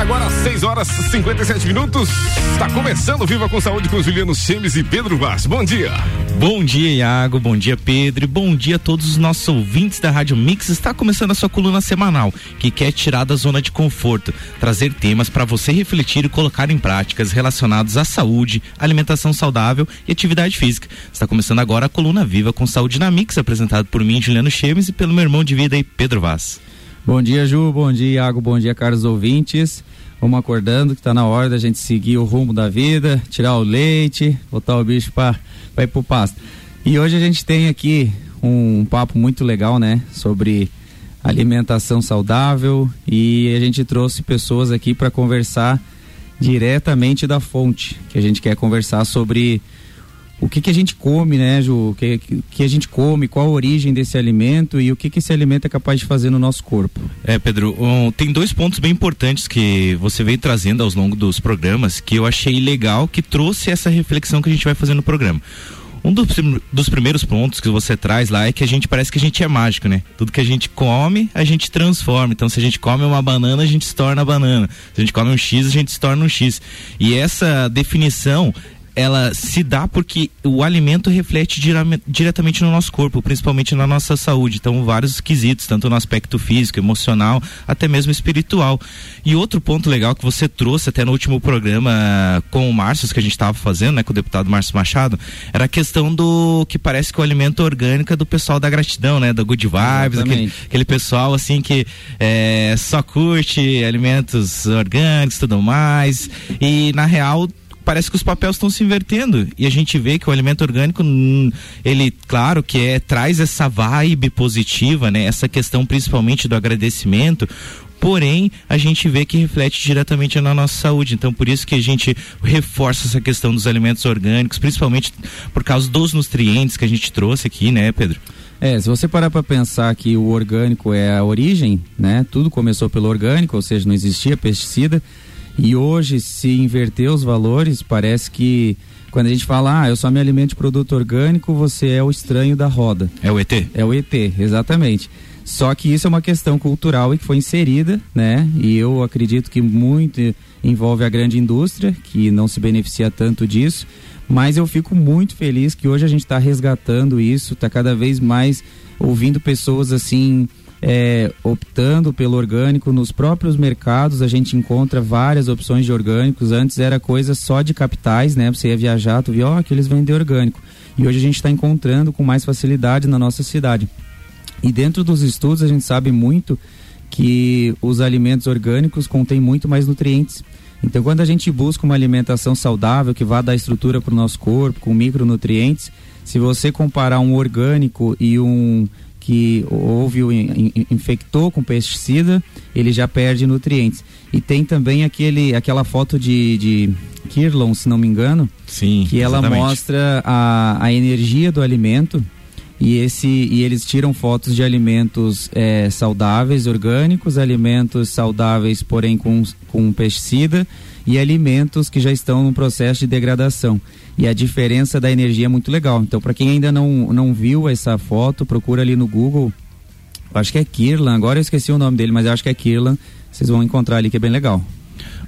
Agora 6 horas 57 minutos. Está começando Viva com Saúde com Juliano Chemes e Pedro Vaz. Bom dia. Bom dia, Iago. Bom dia, Pedro. E bom dia a todos os nossos ouvintes da Rádio Mix. Está começando a sua coluna semanal, que quer tirar da zona de conforto, trazer temas para você refletir e colocar em práticas relacionados à saúde, alimentação saudável e atividade física. Está começando agora a coluna Viva com Saúde na Mix, apresentado por mim, Juliano Chemes, e pelo meu irmão de vida Pedro Vaz. Bom dia, Ju. Bom dia, Iago. Bom dia, caros ouvintes. Vamos acordando que está na hora da gente seguir o rumo da vida, tirar o leite, botar o bicho para ir pro pasto. E hoje a gente tem aqui um, um papo muito legal, né, sobre alimentação saudável e a gente trouxe pessoas aqui para conversar diretamente da fonte, que a gente quer conversar sobre o que, que a gente come, né, Ju? O que, que a gente come, qual a origem desse alimento e o que, que esse alimento é capaz de fazer no nosso corpo. É, Pedro, um, tem dois pontos bem importantes que você veio trazendo ao longo dos programas que eu achei legal, que trouxe essa reflexão que a gente vai fazer no programa. Um dos, dos, primeiros pontos que você traz lá é que a gente parece que a gente é mágico, né? Tudo que a gente come, a gente transforma. Então, se a gente come uma banana, a gente se torna banana. Se a gente come um X, a gente se torna um X. E essa definição ela se dá porque o alimento reflete diretamente no nosso corpo, principalmente na nossa saúde. Então, vários quesitos, tanto no aspecto físico, emocional, até mesmo espiritual. E outro ponto legal que você trouxe até no último programa com o Márcio, que a gente estava fazendo, né, com o deputado Márcio Machado, era a questão do que parece que o alimento orgânico é do pessoal da gratidão, né, da Good Vibes, aquele, aquele, pessoal assim que é, só curte alimentos orgânicos e tudo mais. E na real parece que os papéis estão se invertendo e a gente vê que o alimento orgânico hum, ele claro que é traz essa vibe positiva né essa questão principalmente do agradecimento porém a gente vê que reflete diretamente na nossa saúde. Então, por isso que a gente reforça essa questão dos alimentos orgânicos, principalmente por causa dos nutrientes que a gente trouxe aqui, né, Pedro? É, se você parar para pensar que o orgânico é a origem, né? Tudo começou pelo orgânico, ou seja, não existia pesticida. E hoje, se inverter os valores, parece que quando a gente fala, ah, eu só me alimento de produto orgânico, você é o estranho da roda. É o ET? É o ET, exatamente. Só que isso é uma questão cultural e que foi inserida, né? E eu acredito que muito envolve a grande indústria, que não se beneficia tanto disso. Mas eu fico muito feliz que hoje a gente está resgatando isso, está cada vez mais ouvindo pessoas assim é, optando pelo orgânico nos próprios mercados a gente encontra várias opções de orgânicos. Antes era coisa só de capitais né? Você ia viajar tu via ó oh, que eles vendem orgânico. E hoje a gente está encontrando com mais facilidade na nossa cidade. E dentro dos estudos a gente sabe muito que os alimentos orgânicos contêm muito mais nutrientes. Então quando a gente busca uma alimentação saudável que vá dar estrutura para o nosso corpo com micronutrientes se você comparar um orgânico e um que houve o infectou com pesticida, ele já perde nutrientes. E tem também aquele, aquela foto de, de Kirlon, se não me engano, Sim, que ela exatamente. mostra a, a energia do alimento e esse e eles tiram fotos de alimentos é, saudáveis, orgânicos, alimentos saudáveis, porém com, com pesticida e alimentos que já estão no processo de degradação e a diferença da energia é muito legal. Então, para quem ainda não, não viu essa foto, procura ali no Google. Acho que é Kirlan, agora eu esqueci o nome dele, mas acho que é Kirlan. Vocês vão encontrar ali que é bem legal.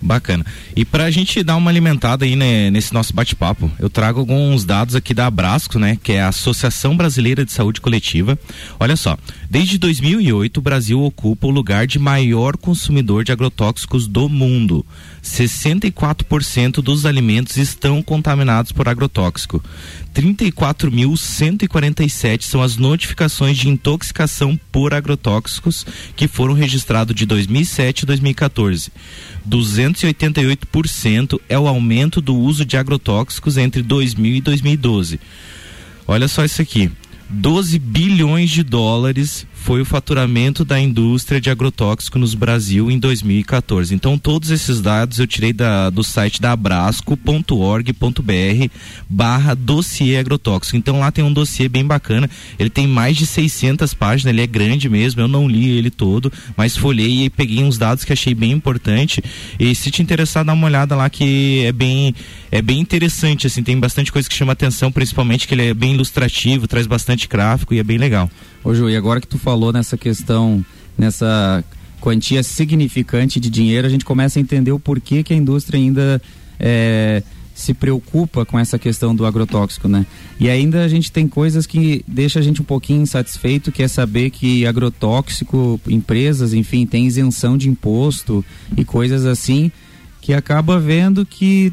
Bacana. E para a gente dar uma alimentada aí né, nesse nosso bate-papo, eu trago alguns dados aqui da Abrasco, né, que é a Associação Brasileira de Saúde Coletiva. Olha só, desde 2008 o Brasil ocupa o lugar de maior consumidor de agrotóxicos do mundo. 64% dos alimentos estão contaminados por agrotóxico. 34.147 são as notificações de intoxicação por agrotóxicos que foram registrados de 2007 a 2014. 288% é o aumento do uso de agrotóxicos entre 2000 e 2012. Olha só isso aqui. 12 bilhões de dólares foi o faturamento da indústria de agrotóxico no Brasil em 2014. Então todos esses dados eu tirei da, do site da abrasco.org.br barra dossiê agrotóxico. Então lá tem um dossiê bem bacana, ele tem mais de 600 páginas, ele é grande mesmo, eu não li ele todo, mas folhei e peguei uns dados que achei bem importante e se te interessar dá uma olhada lá que é bem é bem interessante, assim, tem bastante coisa que chama atenção, principalmente que ele é bem ilustrativo, traz bastante gráfico e é bem legal. Ô Ju, e agora que tu falou nessa questão, nessa quantia significante de dinheiro, a gente começa a entender o porquê que a indústria ainda é, se preocupa com essa questão do agrotóxico, né? E ainda a gente tem coisas que deixa a gente um pouquinho insatisfeito, que é saber que agrotóxico, empresas, enfim, tem isenção de imposto e coisas assim, que acaba vendo que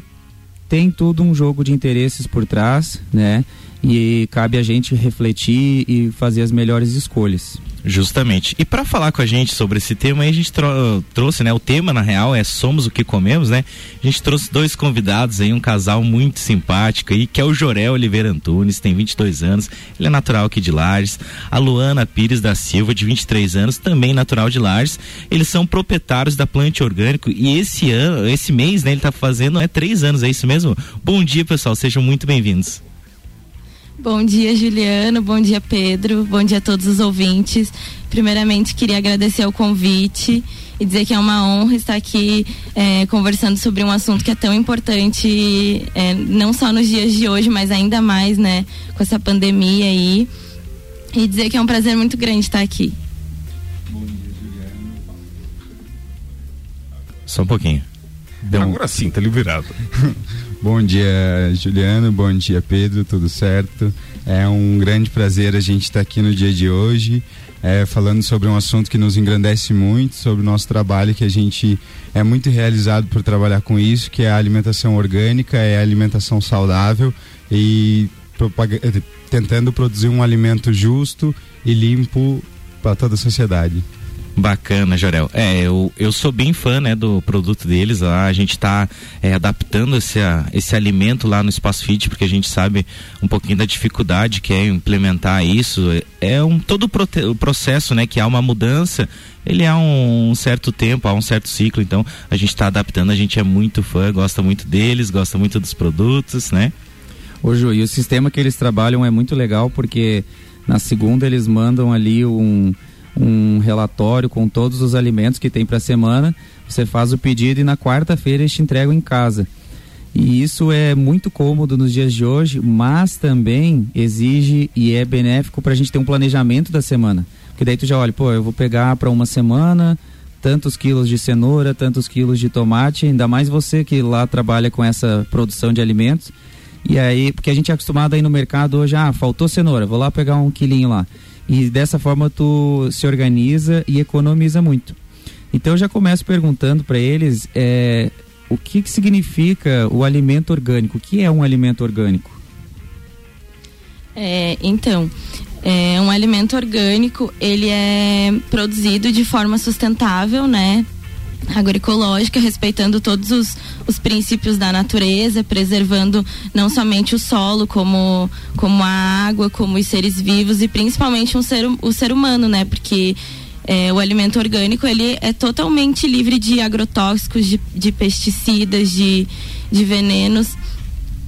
tem tudo um jogo de interesses por trás, né? E cabe a gente refletir e fazer as melhores escolhas. Justamente. E para falar com a gente sobre esse tema, a gente trouxe, né? O tema na real é somos o que comemos, né? A gente trouxe dois convidados aí, um casal muito simpático aí, que é o Jorel Oliveira Antunes, tem 22 anos, ele é natural aqui de Lages. A Luana Pires da Silva, de 23 anos, também natural de Lages. Eles são proprietários da Plante Orgânico e esse ano, esse mês, né? Ele tá fazendo, é três anos, é isso mesmo? Bom dia, pessoal, sejam muito bem-vindos. Bom dia, Juliano. Bom dia, Pedro. Bom dia a todos os ouvintes. Primeiramente, queria agradecer o convite e dizer que é uma honra estar aqui é, conversando sobre um assunto que é tão importante, é, não só nos dias de hoje, mas ainda mais, né, com essa pandemia aí. E dizer que é um prazer muito grande estar aqui. Bom dia, Juliano. Só um pouquinho. Deu Agora sim, tá liberado. Bom dia, Juliano. Bom dia, Pedro. Tudo certo? É um grande prazer a gente estar aqui no dia de hoje, é, falando sobre um assunto que nos engrandece muito, sobre o nosso trabalho, que a gente é muito realizado por trabalhar com isso, que é a alimentação orgânica, é a alimentação saudável e tentando produzir um alimento justo e limpo para toda a sociedade. Bacana, Jorel. É, eu, eu sou bem fã, né, do produto deles lá. A gente está é, adaptando esse, esse alimento lá no Espaço Fit, porque a gente sabe um pouquinho da dificuldade que é implementar isso. É um todo o processo, né, que há uma mudança, ele há um, um certo tempo, há um certo ciclo, então a gente está adaptando, a gente é muito fã, gosta muito deles, gosta muito dos produtos, né? Ô Ju, e o sistema que eles trabalham é muito legal porque na segunda eles mandam ali um um relatório com todos os alimentos que tem para a semana. Você faz o pedido e na quarta-feira eles te entregam em casa. E isso é muito cômodo nos dias de hoje, mas também exige e é benéfico para a gente ter um planejamento da semana. Porque daí tu já olha, pô, eu vou pegar para uma semana tantos quilos de cenoura, tantos quilos de tomate, ainda mais você que lá trabalha com essa produção de alimentos. E aí, porque a gente é acostumado aí no mercado hoje, ah, faltou cenoura, vou lá pegar um quilinho lá. E dessa forma tu se organiza e economiza muito. Então eu já começo perguntando para eles é, o que, que significa o alimento orgânico. O que é um alimento orgânico? É, então, é, um alimento orgânico ele é produzido de forma sustentável, né? Agroecológica, respeitando todos os, os princípios da natureza, preservando não somente o solo, como, como a água, como os seres vivos e principalmente um ser, o ser humano, né? Porque é, o alimento orgânico ele é totalmente livre de agrotóxicos, de, de pesticidas, de, de venenos.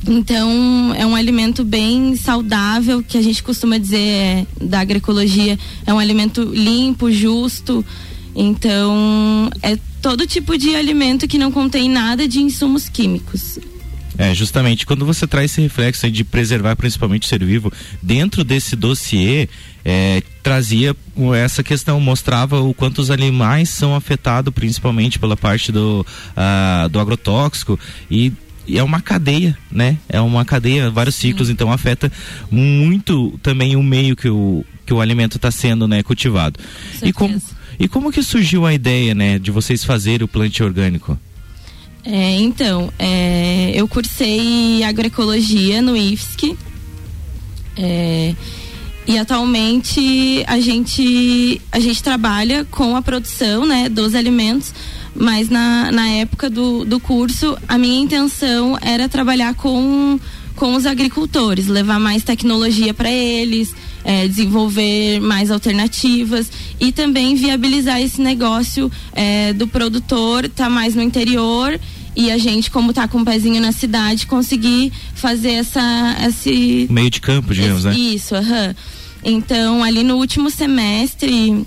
Então, é um alimento bem saudável, que a gente costuma dizer é, da agroecologia, é um alimento limpo, justo. Então, é todo tipo de alimento que não contém nada de insumos químicos. É, justamente, quando você traz esse reflexo de preservar principalmente o ser vivo, dentro desse dossiê, é, trazia essa questão, mostrava o quanto os animais são afetados principalmente pela parte do, uh, do agrotóxico e e é uma cadeia, né? É uma cadeia, vários ciclos, Sim. então afeta muito também o meio que o, que o alimento está sendo né, cultivado. E como, e como que surgiu a ideia, né, de vocês fazerem o plantio orgânico? É, então, é, eu cursei agroecologia no IFSC. É, e atualmente a gente, a gente trabalha com a produção né, dos alimentos, mas na, na época do, do curso a minha intenção era trabalhar com, com os agricultores, levar mais tecnologia para eles, é, desenvolver mais alternativas e também viabilizar esse negócio é, do produtor estar tá mais no interior e a gente, como tá com um pezinho na cidade, conseguir fazer essa esse meio de campo, digamos, esse, né? Isso, aham. Então, ali no último semestre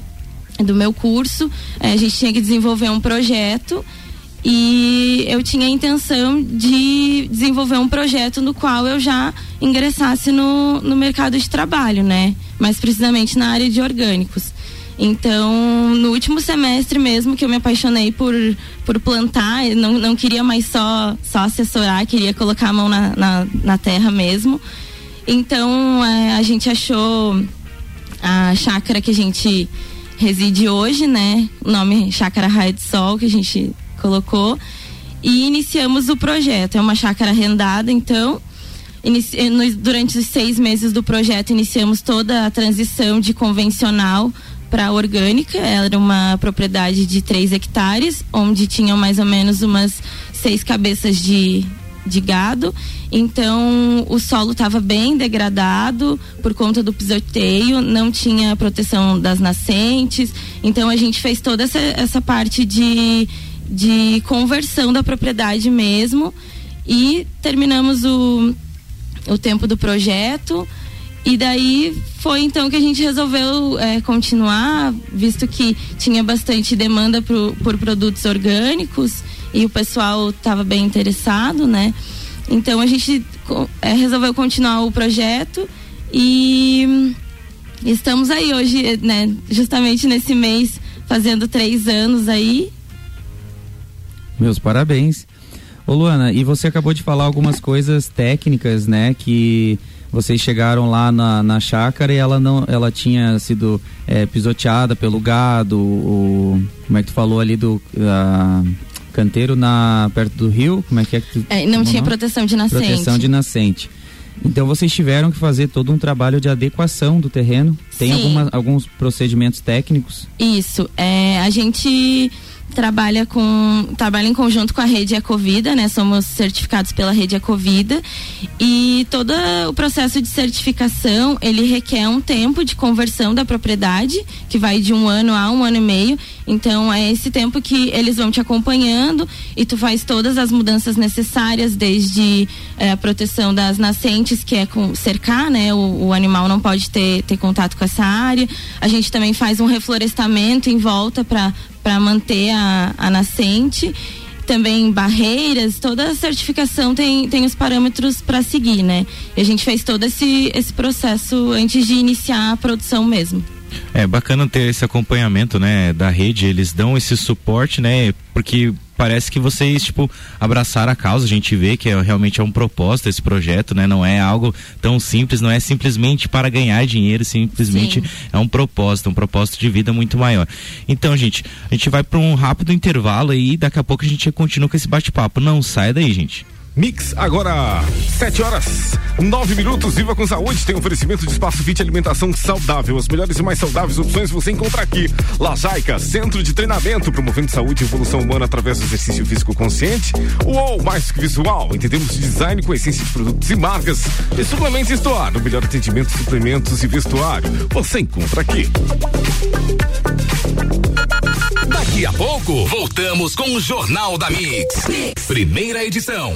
do meu curso, eh, a gente tinha que desenvolver um projeto e eu tinha a intenção de desenvolver um projeto no qual eu já ingressasse no, no mercado de trabalho, né? Mais precisamente na área de orgânicos. Então, no último semestre mesmo que eu me apaixonei por, por plantar, não, não queria mais só, só assessorar, queria colocar a mão na, na, na terra mesmo. Então, é, a gente achou a chácara que a gente reside hoje, né? O nome Chácara Raio de Sol, que a gente colocou. E iniciamos o projeto. É uma chácara arrendada, então. Inici durante os seis meses do projeto, iniciamos toda a transição de convencional para orgânica. Era uma propriedade de 3 hectares, onde tinham mais ou menos umas seis cabeças de, de gado. Então o solo estava bem degradado por conta do pisoteio, não tinha proteção das nascentes. Então a gente fez toda essa, essa parte de, de conversão da propriedade mesmo. E terminamos o, o tempo do projeto. E daí foi então que a gente resolveu é, continuar, visto que tinha bastante demanda pro, por produtos orgânicos e o pessoal estava bem interessado, né? Então a gente é, resolveu continuar o projeto e estamos aí hoje, né? Justamente nesse mês, fazendo três anos aí. Meus parabéns. Ô Luana, e você acabou de falar algumas coisas técnicas, né? Que vocês chegaram lá na, na chácara e ela não ela tinha sido é, pisoteada pelo gado o, como é que tu falou ali do uh, canteiro na perto do rio como é que é que tu, é, não tinha não? proteção de nascente proteção de nascente então vocês tiveram que fazer todo um trabalho de adequação do terreno tem alguma, alguns procedimentos técnicos isso é a gente trabalha com trabalha em conjunto com a rede Ecovida, né? Somos certificados pela rede Ecovida e todo o processo de certificação ele requer um tempo de conversão da propriedade que vai de um ano a um ano e meio. Então é esse tempo que eles vão te acompanhando e tu faz todas as mudanças necessárias, desde eh, a proteção das nascentes, que é com cercar, né? O, o animal não pode ter, ter contato com essa área. A gente também faz um reflorestamento em volta para para manter a, a nascente também barreiras, toda a certificação tem, tem os parâmetros para seguir, né? E a gente fez todo esse, esse processo antes de iniciar a produção mesmo. É bacana ter esse acompanhamento, né, da rede, eles dão esse suporte, né, porque parece que vocês, tipo, abraçaram a causa, a gente vê que é, realmente é um propósito esse projeto, né, não é algo tão simples, não é simplesmente para ganhar dinheiro, simplesmente Sim. é um propósito, um propósito de vida muito maior. Então, gente, a gente vai para um rápido intervalo e daqui a pouco a gente continua com esse bate-papo. Não sai daí, gente. Mix, agora 7 horas, 9 minutos. Viva com saúde. Tem oferecimento de espaço fit alimentação saudável. As melhores e mais saudáveis opções você encontra aqui. Lajaica, centro de treinamento, promovendo saúde e evolução humana através do exercício físico consciente. Uou, mais que visual. Entendemos de design com essência de produtos e marcas. E suplementos Store, o melhor atendimento, suplementos e vestuário. Você encontra aqui. Daqui a pouco, voltamos com o Jornal da mix. mix. Primeira edição.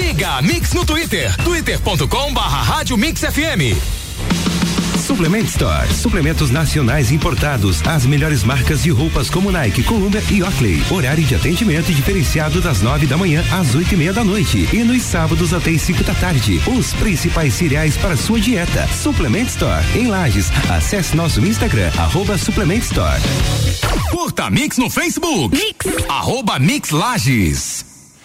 Siga a Mix no Twitter, twitter.com barra Rádio Mix FM. Suplement Store. Suplementos nacionais importados. As melhores marcas de roupas como Nike, Columbia e Oakley. Horário de atendimento diferenciado das nove da manhã às oito e meia da noite. E nos sábados até as cinco da tarde. Os principais cereais para sua dieta. Suplement Store. Em Lages. Acesse nosso Instagram, arroba Suplement Store. Curta Mix no Facebook. Mix. Arroba Mix Lages.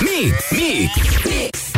Mix, mix, mix.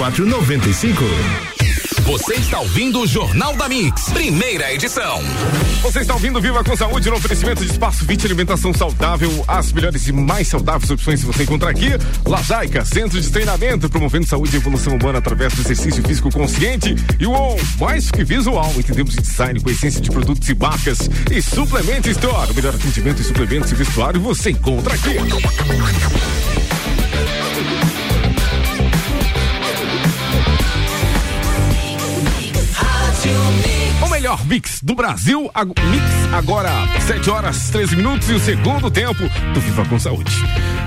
95. Você está ouvindo o Jornal da Mix, primeira edição. Você está ouvindo Viva com Saúde no oferecimento de Espaço Fit Alimentação Saudável. As melhores e mais saudáveis opções você encontra aqui. Lajaica, Centro de Treinamento, promovendo saúde e evolução humana através do exercício físico consciente. E o mais que visual, entendemos de design com essência de produtos e marcas. E Suplemento Store, o melhor atendimento em suplementos e vestuário você encontra aqui. Melhor mix do Brasil, mix agora 7 horas 13 minutos e o segundo tempo do Viva com Saúde.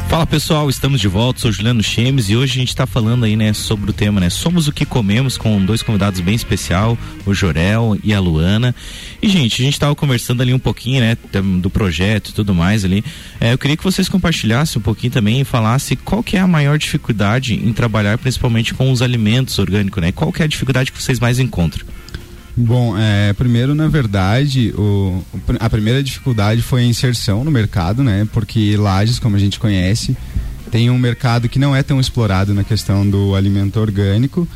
Fala pessoal, estamos de volta, sou Juliano Chemes e hoje a gente está falando aí, né, sobre o tema, né, Somos o que comemos com dois convidados bem especial, o Jorel e a Luana. E gente, a gente estava conversando ali um pouquinho, né, do projeto e tudo mais ali. É, eu queria que vocês compartilhassem um pouquinho também e falassem qual que é a maior dificuldade em trabalhar principalmente com os alimentos orgânicos, né? Qual que é a dificuldade que vocês mais encontram? Bom, é, primeiro, na verdade, o, a primeira dificuldade foi a inserção no mercado, né? Porque Lages, como a gente conhece, tem um mercado que não é tão explorado na questão do alimento orgânico.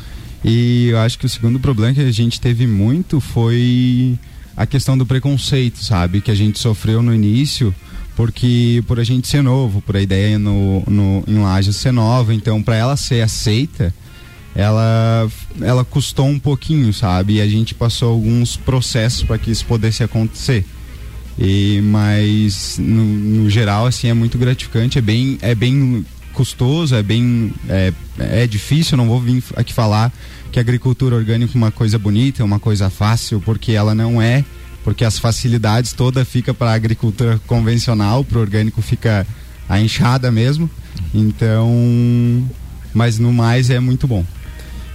E eu acho que o segundo problema que a gente teve muito foi a questão do preconceito, sabe? Que a gente sofreu no início, porque por a gente ser novo, por a ideia no, no, em Lages ser nova, então para ela ser aceita ela ela custou um pouquinho, sabe? E a gente passou alguns processos para que isso pudesse acontecer. E mas no, no, geral assim é muito gratificante, é bem é bem custoso, é bem é, é difícil, não vou vir aqui falar que a agricultura orgânica é uma coisa bonita, é uma coisa fácil, porque ela não é, porque as facilidades toda fica para a agricultura convencional, para o orgânico fica a enxada mesmo. Então, mas no mais é muito bom.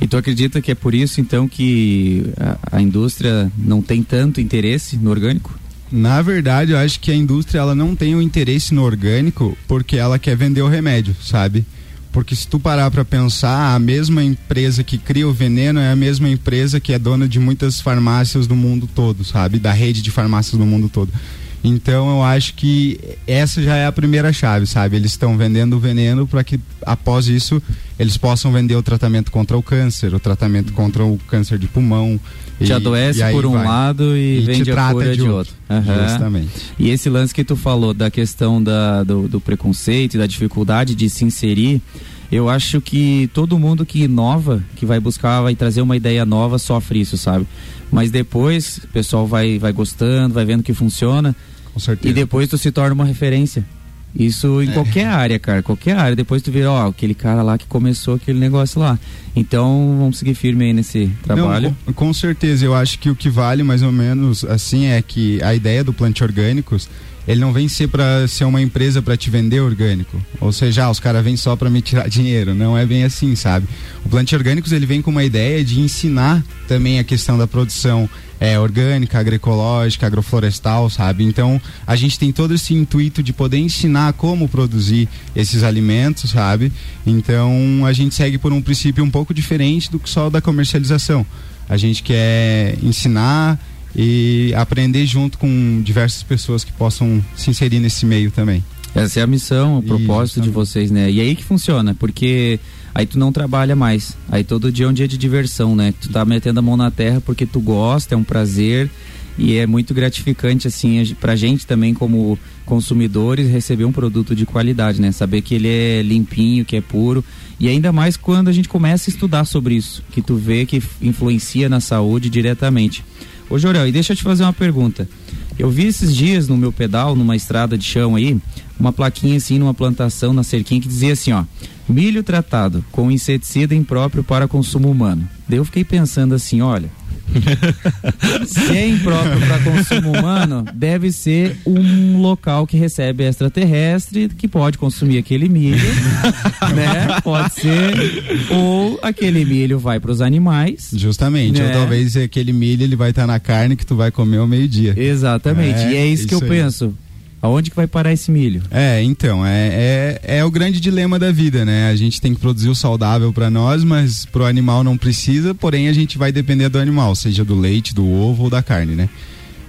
E tu acredita que é por isso então que a, a indústria não tem tanto interesse no orgânico? Na verdade, eu acho que a indústria ela não tem o interesse no orgânico porque ela quer vender o remédio, sabe? Porque se tu parar para pensar, a mesma empresa que cria o veneno é a mesma empresa que é dona de muitas farmácias do mundo todo, sabe? Da rede de farmácias do mundo todo. Então eu acho que essa já é a primeira chave, sabe? Eles estão vendendo o veneno para que após isso eles possam vender o tratamento contra o câncer, o tratamento contra o câncer de pulmão. Te e, adoece e por um vai. lado e, e vende a cura de, de outro. outro. Uhum. Justamente. E esse lance que tu falou da questão da, do, do preconceito e da dificuldade de se inserir, eu acho que todo mundo que inova, que vai buscar, vai trazer uma ideia nova, sofre isso, sabe? Mas depois o pessoal vai, vai gostando, vai vendo que funciona com certeza. E depois tu se torna uma referência. Isso em é. qualquer área, cara, qualquer área. Depois tu vê, ó, aquele cara lá que começou aquele negócio lá. Então, vamos seguir firme aí nesse trabalho. Não, com, com, certeza, eu acho que o que vale mais ou menos assim é que a ideia do plante orgânicos, ele não vem ser para ser uma empresa para te vender orgânico. Ou seja, ah, os caras vêm só para me tirar dinheiro. Não é bem assim, sabe? O plante orgânicos, ele vem com uma ideia de ensinar também a questão da produção é, orgânica, agroecológica, agroflorestal, sabe? Então a gente tem todo esse intuito de poder ensinar como produzir esses alimentos, sabe? Então a gente segue por um princípio um pouco diferente do que só da comercialização. A gente quer ensinar e aprender junto com diversas pessoas que possam se inserir nesse meio também. Essa é a missão, o propósito Isso, de vocês, né? E aí que funciona, porque aí tu não trabalha mais. Aí todo dia é um dia de diversão, né? Tu tá metendo a mão na terra porque tu gosta, é um prazer. E é muito gratificante, assim, pra gente também, como consumidores, receber um produto de qualidade, né? Saber que ele é limpinho, que é puro. E ainda mais quando a gente começa a estudar sobre isso, que tu vê que influencia na saúde diretamente. Ô Jorel, e deixa eu te fazer uma pergunta. Eu vi esses dias no meu pedal, numa estrada de chão aí, uma plaquinha assim numa plantação na cerquinha que dizia assim, ó: milho tratado com inseticida impróprio para consumo humano. Daí eu fiquei pensando assim, olha, se é impróprio para consumo humano, deve ser um local que recebe extraterrestre que pode consumir aquele milho, né? Pode ser ou aquele milho vai para os animais. Justamente, né? ou talvez aquele milho ele vai estar tá na carne que tu vai comer ao meio-dia. Exatamente. É, e é isso, isso que eu aí. penso. Aonde que vai parar esse milho? É, então, é, é, é o grande dilema da vida, né? A gente tem que produzir o saudável para nós, mas pro animal não precisa, porém a gente vai depender do animal, seja do leite, do ovo ou da carne, né?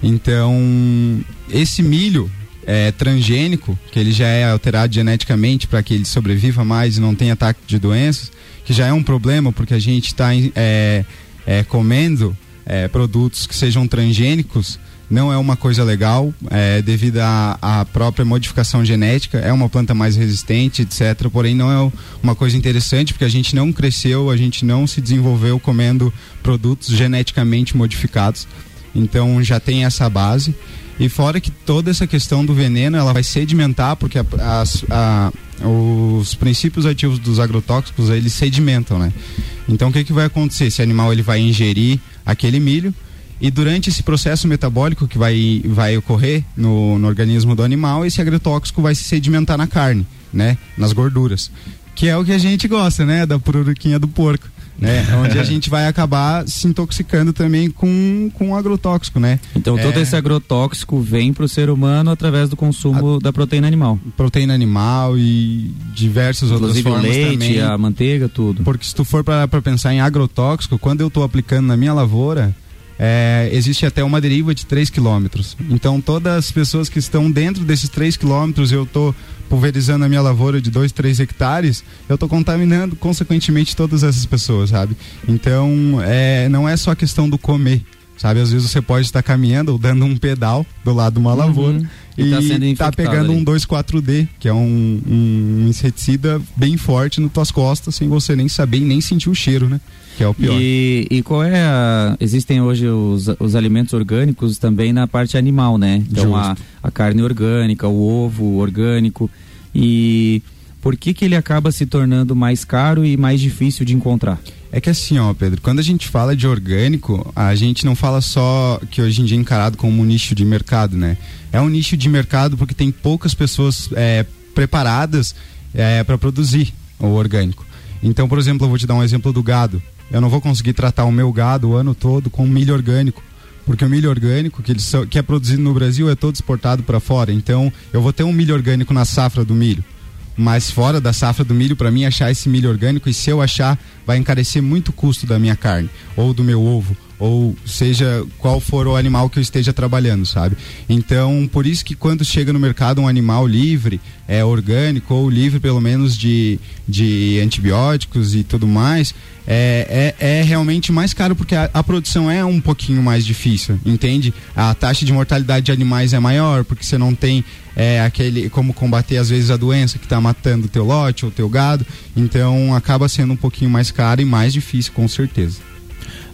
Então, esse milho é, transgênico, que ele já é alterado geneticamente para que ele sobreviva mais e não tenha ataque de doenças, que já é um problema porque a gente está é, é, comendo é, produtos que sejam transgênicos não é uma coisa legal, é, devido à própria modificação genética, é uma planta mais resistente, etc. Porém, não é uma coisa interessante, porque a gente não cresceu, a gente não se desenvolveu comendo produtos geneticamente modificados. Então, já tem essa base. E fora que toda essa questão do veneno, ela vai sedimentar, porque a, a, a, os princípios ativos dos agrotóxicos, eles sedimentam, né? Então, o que, que vai acontecer? Esse animal, ele vai ingerir aquele milho, e durante esse processo metabólico que vai, vai ocorrer no, no organismo do animal, esse agrotóxico vai se sedimentar na carne, né? Nas gorduras. Que é o que a gente gosta, né? Da pururuquinha do porco. Né? Onde a gente vai acabar se intoxicando também com, com agrotóxico, né? Então todo é... esse agrotóxico vem para o ser humano através do consumo a... da proteína animal. Proteína animal e diversas Inclusive outras formas leite, também. a manteiga, tudo. Porque se tu for para pensar em agrotóxico, quando eu estou aplicando na minha lavoura, é, existe até uma deriva de 3 quilômetros. Então, todas as pessoas que estão dentro desses 3 quilômetros, eu estou pulverizando a minha lavoura de 2, 3 hectares, eu estou contaminando, consequentemente, todas essas pessoas, sabe? Então, é, não é só a questão do comer, sabe? Às vezes você pode estar caminhando ou dando um pedal do lado de uma uhum. lavoura e, está pegando ali. um 2,4-D, que é um, um inseticida bem forte nas tuas costas, sem você nem saber e nem sentir o cheiro, né? Que é o pior. E, e qual é a. Existem hoje os, os alimentos orgânicos também na parte animal, né? Então a, a carne orgânica, o ovo orgânico. E por que, que ele acaba se tornando mais caro e mais difícil de encontrar? É que assim, ó, Pedro, quando a gente fala de orgânico, a gente não fala só que hoje em dia é encarado como um nicho de mercado, né? É um nicho de mercado porque tem poucas pessoas é, preparadas é, para produzir o orgânico. Então, por exemplo, eu vou te dar um exemplo do gado. Eu não vou conseguir tratar o meu gado o ano todo com milho orgânico, porque o milho orgânico que, eles, que é produzido no Brasil é todo exportado para fora. Então, eu vou ter um milho orgânico na safra do milho. Mas fora da safra do milho, para mim achar esse milho orgânico, e se eu achar, vai encarecer muito o custo da minha carne, ou do meu ovo, ou seja qual for o animal que eu esteja trabalhando, sabe? Então, por isso que quando chega no mercado um animal livre, é orgânico ou livre pelo menos de, de antibióticos e tudo mais, é, é, é realmente mais caro porque a, a, produção é um pouquinho mais difícil, entende? A taxa de mortalidade de animais é maior porque você não tem é, aquele como combater às vezes a doença que está matando o teu lote ou teu gado, então acaba sendo um pouquinho mais caro e mais difícil com certeza.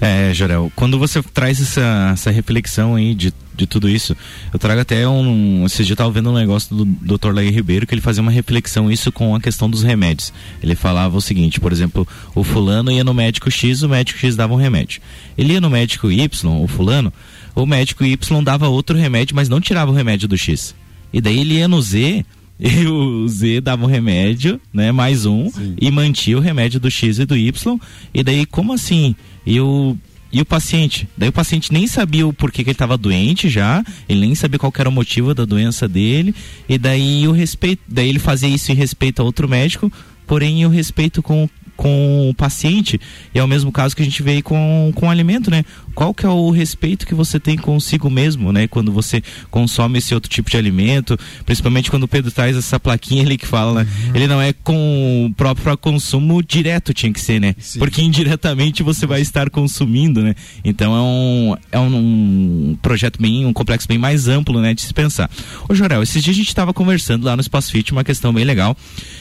É, Jorel, quando você traz essa, essa reflexão aí de, de tudo isso, eu trago até um. Esse dia eu tava vendo um negócio do Dr. Laí Ribeiro que ele fazia uma reflexão isso com a questão dos remédios. Ele falava o seguinte, por exemplo, o fulano ia no médico X, o médico X dava um remédio. Ele ia no médico Y, o fulano, o médico Y dava outro remédio, mas não tirava o remédio do X. E daí ele ia no Z, e o Z dava um remédio, né? Mais um, Sim. e mantia o remédio do X e do Y. E daí, como assim? E o, e o paciente? Daí o paciente nem sabia o porquê que ele estava doente já, ele nem sabia qual era o motivo da doença dele, e daí o respeito, daí ele fazia isso em respeito a outro médico, porém o respeito com com o paciente e é o mesmo caso que a gente vê aí com, com o alimento, né? Qual que é o respeito que você tem consigo mesmo, né? Quando você consome esse outro tipo de alimento, principalmente quando o Pedro traz essa plaquinha ali que fala, né? Uhum. Ele não é com próprio para consumo direto, tinha que ser, né? Sim. Porque indiretamente você vai estar consumindo, né? Então é um, é um, projeto bem, um complexo bem mais amplo, né? De se pensar. Ô Jorel, esses dias a gente estava conversando lá no Espaço Fit uma questão bem legal,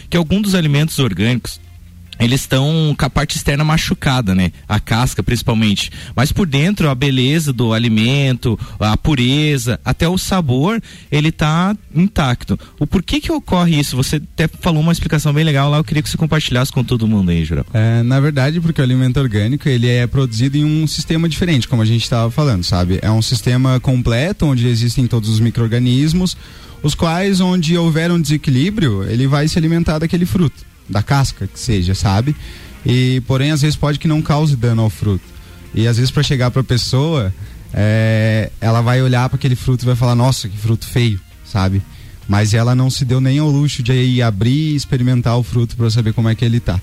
que algum dos alimentos orgânicos eles estão com a parte externa machucada, né? A casca principalmente. Mas por dentro, a beleza do alimento, a pureza, até o sabor, ele tá intacto. O porquê que ocorre isso? Você até falou uma explicação bem legal lá, eu queria que você compartilhasse com todo mundo aí, Jurão. É, na verdade, porque o alimento orgânico, ele é produzido em um sistema diferente, como a gente estava falando, sabe? É um sistema completo, onde existem todos os micro-organismos, os quais, onde houver um desequilíbrio, ele vai se alimentar daquele fruto da casca que seja, sabe? E porém às vezes pode que não cause dano ao fruto. E às vezes para chegar para a pessoa, é, ela vai olhar para aquele fruto e vai falar: "Nossa, que fruto feio", sabe? Mas ela não se deu nem ao luxo de ir abrir e experimentar o fruto para saber como é que ele tá.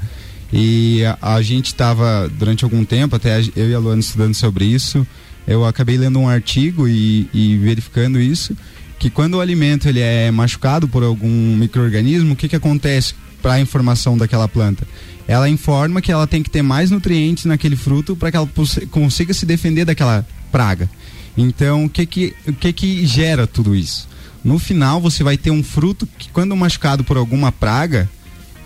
E a, a gente estava durante algum tempo, até eu e a Luana estudando sobre isso, eu acabei lendo um artigo e, e verificando isso, que quando o alimento ele é machucado por algum microorganismo, o que que acontece? Para a informação daquela planta. Ela informa que ela tem que ter mais nutrientes naquele fruto para que ela consiga se defender daquela praga. Então, o que que, o que que gera tudo isso? No final, você vai ter um fruto que, quando machucado por alguma praga,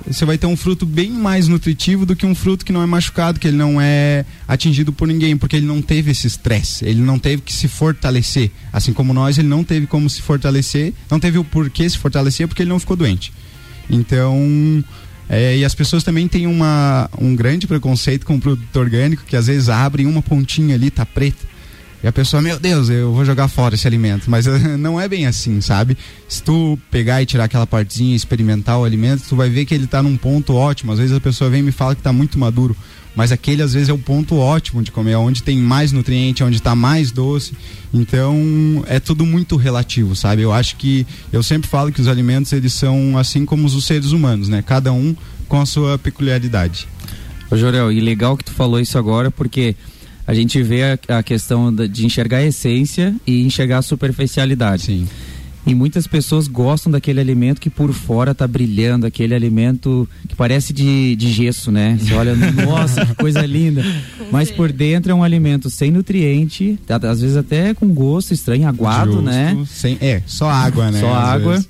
você vai ter um fruto bem mais nutritivo do que um fruto que não é machucado, que ele não é atingido por ninguém, porque ele não teve esse estresse, ele não teve que se fortalecer. Assim como nós, ele não teve como se fortalecer, não teve o porquê se fortalecer porque ele não ficou doente. Então, é, e as pessoas também têm uma, um grande preconceito com o produto orgânico, que às vezes abrem uma pontinha ali, tá preta. E a pessoa, meu Deus, eu vou jogar fora esse alimento. Mas não é bem assim, sabe? Se tu pegar e tirar aquela partezinha, experimentar o alimento, tu vai ver que ele tá num ponto ótimo. Às vezes a pessoa vem e me fala que tá muito maduro mas aquele às vezes é o ponto ótimo de comer, onde tem mais nutriente, onde está mais doce. Então é tudo muito relativo, sabe? Eu acho que eu sempre falo que os alimentos eles são assim como os seres humanos, né? Cada um com a sua peculiaridade. Ô Jorel, e legal que tu falou isso agora, porque a gente vê a, a questão de enxergar a essência e enxergar a superficialidade. Sim. E muitas pessoas gostam daquele alimento que por fora tá brilhando, aquele alimento que parece de, de gesso, né? Você olha, nossa, que coisa linda. Mas por dentro é um alimento sem nutriente, tá, às vezes até com gosto estranho, aguado, Justo, né? Sem, é, só água, né? Só água. Vezes.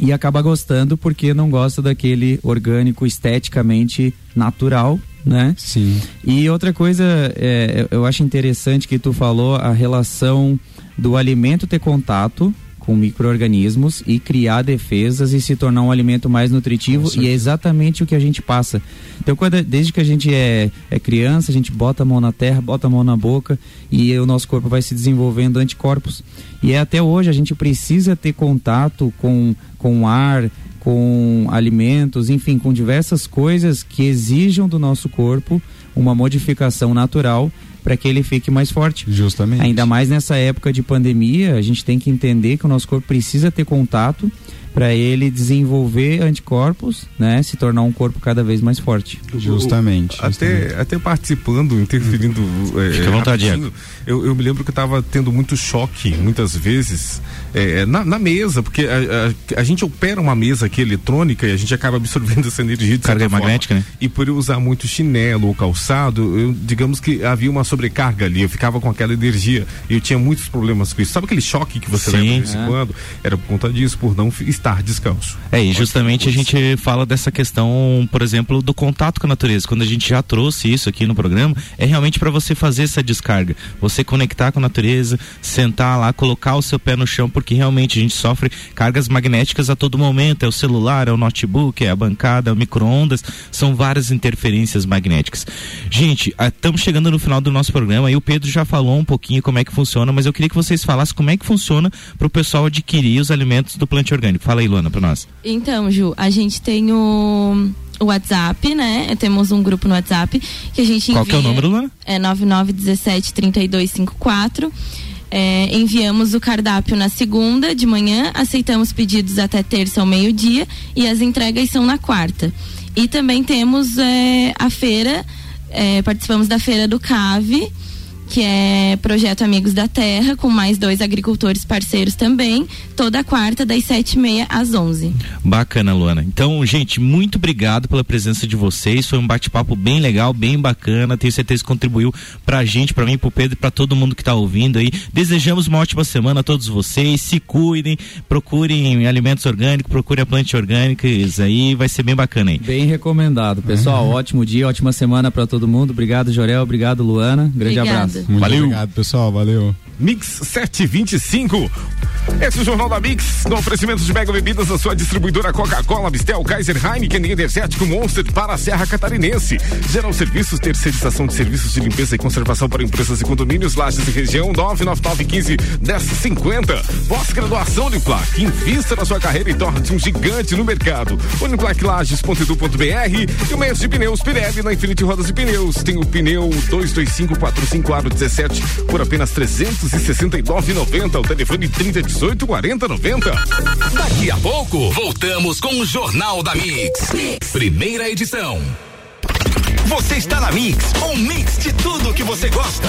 E acaba gostando porque não gosta daquele orgânico esteticamente natural, né? Sim. E outra coisa, é, eu acho interessante que tu falou a relação do alimento ter contato com micro-organismos e criar defesas e se tornar um alimento mais nutritivo e é exatamente o que a gente passa. Então, quando, desde que a gente é, é criança, a gente bota a mão na terra, bota a mão na boca e o nosso corpo vai se desenvolvendo anticorpos. E é até hoje a gente precisa ter contato com, com ar, com alimentos, enfim, com diversas coisas que exijam do nosso corpo uma modificação natural para que ele fique mais forte. Justamente. Ainda mais nessa época de pandemia, a gente tem que entender que o nosso corpo precisa ter contato para ele desenvolver anticorpos, né, se tornar um corpo cada vez mais forte. Justamente. Até, justamente. até participando, interferindo. É, Fica à vontade, eu, eu me lembro que eu estava tendo muito choque, muitas vezes, é, é, na, na, mesa, porque a, a, a, gente opera uma mesa aqui eletrônica e a gente acaba absorvendo essa energia de carga magnética, né? E por eu usar muito chinelo ou calçado, eu, digamos que havia uma sobrecarga ali, eu ficava com aquela energia e eu tinha muitos problemas com isso. Sabe aquele choque que você Sim, leva de vez em quando? Era por conta disso, por não estar descalço. É, e justamente a gente fala dessa questão, por exemplo, do contato com a natureza. Quando a gente já trouxe isso aqui no programa, é realmente para você fazer essa descarga. Você conectar com a natureza, sentar lá, colocar o seu pé no chão, porque realmente a gente sofre cargas magnéticas a todo momento. É o celular, é o notebook, é a bancada, é o micro-ondas, são várias interferências magnéticas. Gente, estamos ah, chegando no final do nosso programa e o Pedro já falou um pouquinho como é que funciona, mas eu queria que vocês falassem como é que funciona para o pessoal adquirir os alimentos do plante orgânico. Fala aí, Luana, para nós. Então, Ju, a gente tem o WhatsApp, né? Temos um grupo no WhatsApp que a gente Qual envia, que é o número, Luana? É 9917 3254. É, enviamos o cardápio na segunda de manhã, aceitamos pedidos até terça ao meio-dia e as entregas são na quarta. E também temos é, a feira, é, participamos da feira do CAVE, que é Projeto Amigos da Terra, com mais dois agricultores parceiros também, toda quarta, das sete e meia às onze. Bacana, Luana. Então, gente, muito obrigado pela presença de vocês. Foi um bate-papo bem legal, bem bacana. Tenho certeza que contribuiu pra gente, pra mim, pro Pedro e pra todo mundo que tá ouvindo aí. Desejamos uma ótima semana a todos vocês. Se cuidem, procurem alimentos orgânicos, procurem a planta orgânicas aí. Vai ser bem bacana aí. Bem recomendado. Pessoal, uhum. ótimo dia, ótima semana para todo mundo. Obrigado, Jorel. Obrigado, Luana. Grande Obrigada. abraço. Muito Valeu. obrigado, pessoal. Valeu. Mix 725. Esse é o Jornal da Mix, no oferecimento de Mega Bebidas, a sua distribuidora Coca-Cola, Mistel, Kaiser, Heineken Energético Monster para a Serra Catarinense. Geral Serviços, terceirização de serviços de limpeza e conservação para empresas e condomínios, lajes e região, 99915 1050. Pós-graduação Uniplac, invista na sua carreira e torne-se um gigante no mercado. Uniplaclages.edu.br e o mês de pneus Pirelli na Infinity Rodas e Pneus. Tem o pneu 22545 aro 17 por apenas 369,90. O telefone 3018 40 90. Daqui a pouco, voltamos com o Jornal da mix. Primeira edição. Você está na Mix, um mix de tudo que você gosta.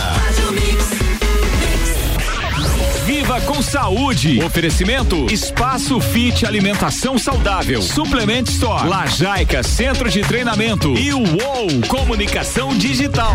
Viva com saúde. Oferecimento Espaço Fit Alimentação Saudável. Suplement Store. Lajaica Centro de Treinamento. E o UOL Comunicação Digital.